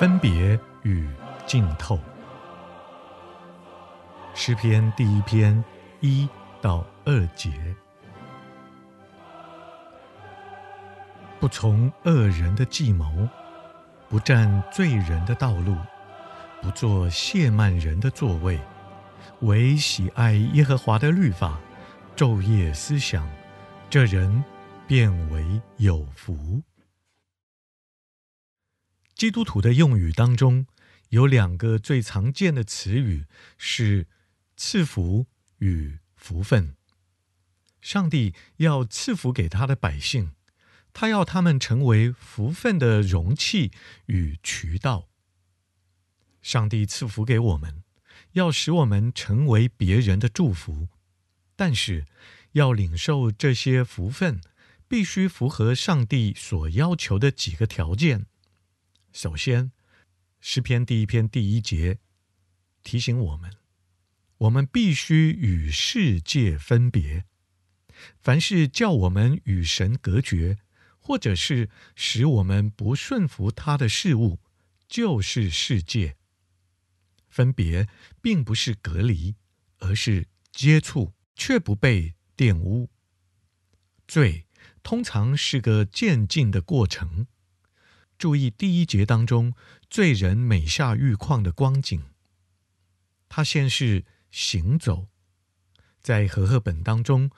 分别与浸透，诗篇第一篇一到二节：不从恶人的计谋，不占罪人的道路，不做亵慢人的座位，唯喜爱耶和华的律法，昼夜思想，这人便为有福。基督徒的用语当中，有两个最常见的词语是“赐福”与“福分”。上帝要赐福给他的百姓，他要他们成为福分的容器与渠道。上帝赐福给我们，要使我们成为别人的祝福，但是要领受这些福分，必须符合上帝所要求的几个条件。首先，诗篇第一篇第一节提醒我们：我们必须与世界分别。凡是叫我们与神隔绝，或者是使我们不顺服他的事物，就是世界。分别并不是隔离，而是接触，却不被玷污。罪通常是个渐进的过程。注意第一节当中，罪人每下愈况的光景。他先是行走，在和合本当中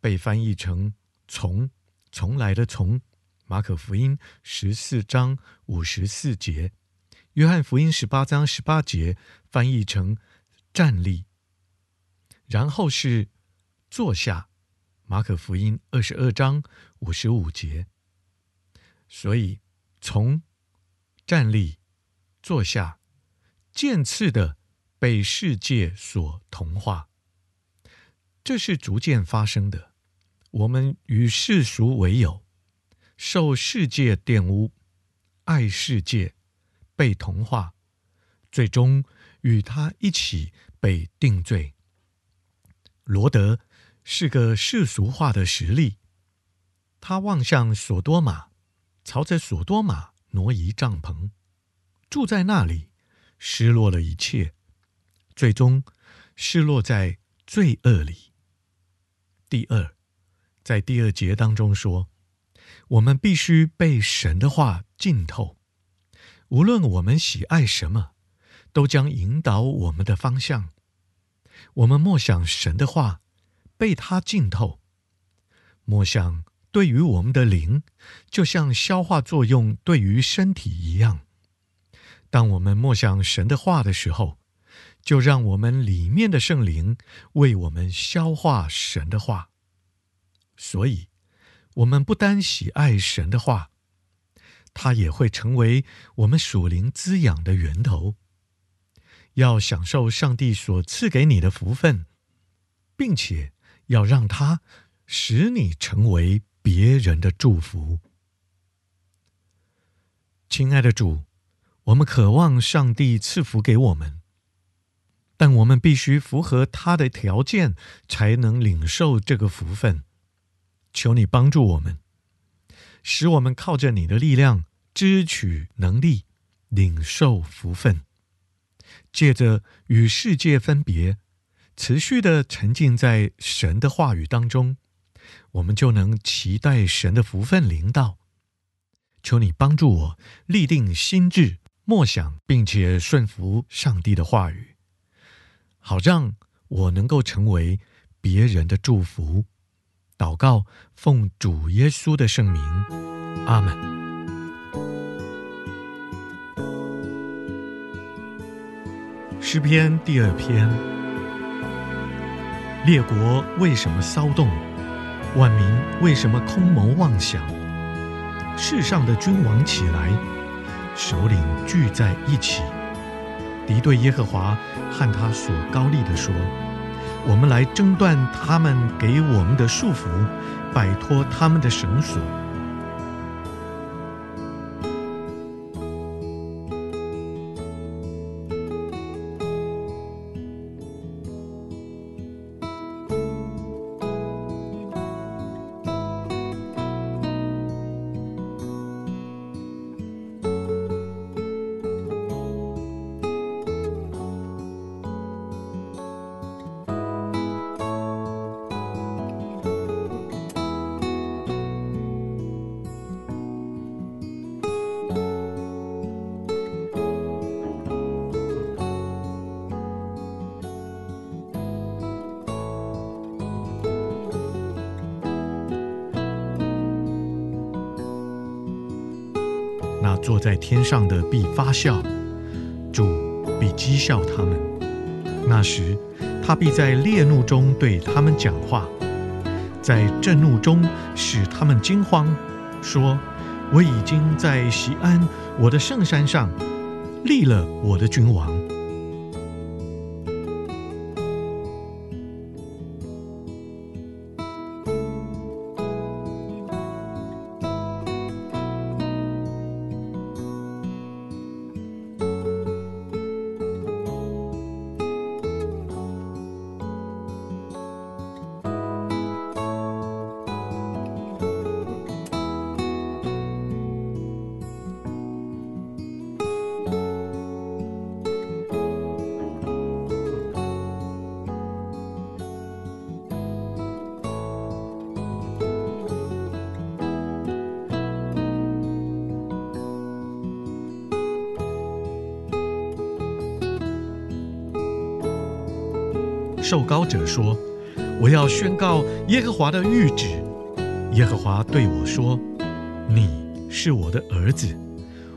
被翻译成从从来的从。马可福音十四章五十四节，约翰福音十八章十八节翻译成站立。然后是坐下，马可福音二十二章五十五节。所以。从站立、坐下，渐次的被世界所同化，这是逐渐发生的。我们与世俗为友，受世界玷污，爱世界，被同化，最终与他一起被定罪。罗德是个世俗化的实例，他望向索多玛。朝着索多玛挪移帐篷，住在那里，失落了一切，最终失落在罪恶里。第二，在第二节当中说，我们必须被神的话浸透，无论我们喜爱什么，都将引导我们的方向。我们默想神的话，被他浸透，默想。对于我们的灵，就像消化作用对于身体一样。当我们默想神的话的时候，就让我们里面的圣灵为我们消化神的话。所以，我们不单喜爱神的话，它也会成为我们属灵滋养的源头。要享受上帝所赐给你的福分，并且要让它使你成为。别人的祝福，亲爱的主，我们渴望上帝赐福给我们，但我们必须符合他的条件，才能领受这个福分。求你帮助我们，使我们靠着你的力量，支取能力，领受福分，借着与世界分别，持续的沉浸在神的话语当中。我们就能期待神的福分临到。求你帮助我立定心志，默想并且顺服上帝的话语，好让我能够成为别人的祝福。祷告，奉主耶稣的圣名，阿门。诗篇第二篇：列国为什么骚动？万民为什么空谋妄想？世上的君王起来，首领聚在一起，敌对耶和华和他所高立的说：“我们来挣断他们给我们的束缚，摆脱他们的绳索。”坐在天上的必发笑，主必讥笑他们。那时，他必在烈怒中对他们讲话，在震怒中使他们惊慌，说：“我已经在西安我的圣山上立了我的君王。”受膏者说：“我要宣告耶和华的谕旨。耶和华对我说：‘你是我的儿子，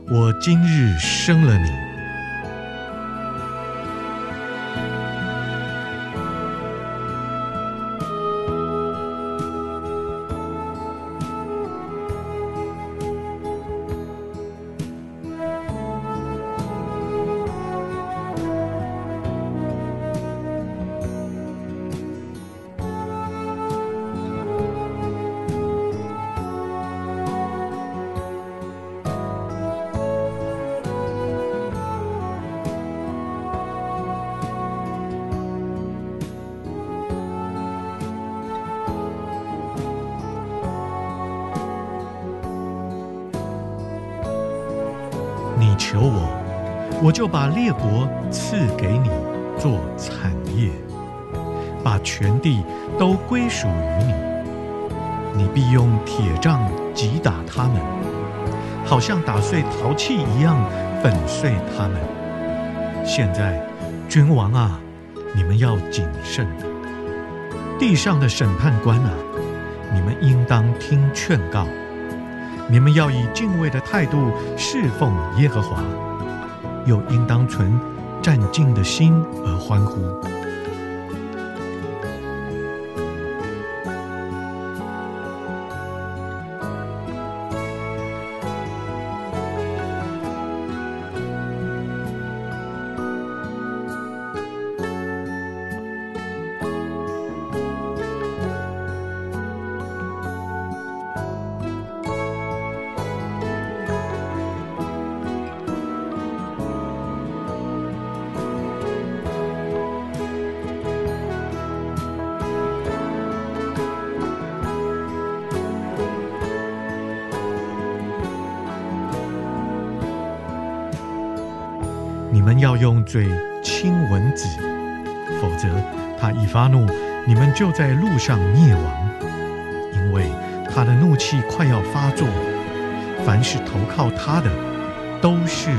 我今日生了你。’”求我，我就把列国赐给你做产业，把全地都归属于你。你必用铁杖击打他们，好像打碎陶器一样粉碎他们。现在，君王啊，你们要谨慎；地上的审判官啊，你们应当听劝告。你们要以敬畏的态度侍奉耶和华，又应当存战兢的心而欢呼。们要用嘴亲蚊子，否则他一发怒，你们就在路上灭亡。因为他的怒气快要发作，凡是投靠他的，都是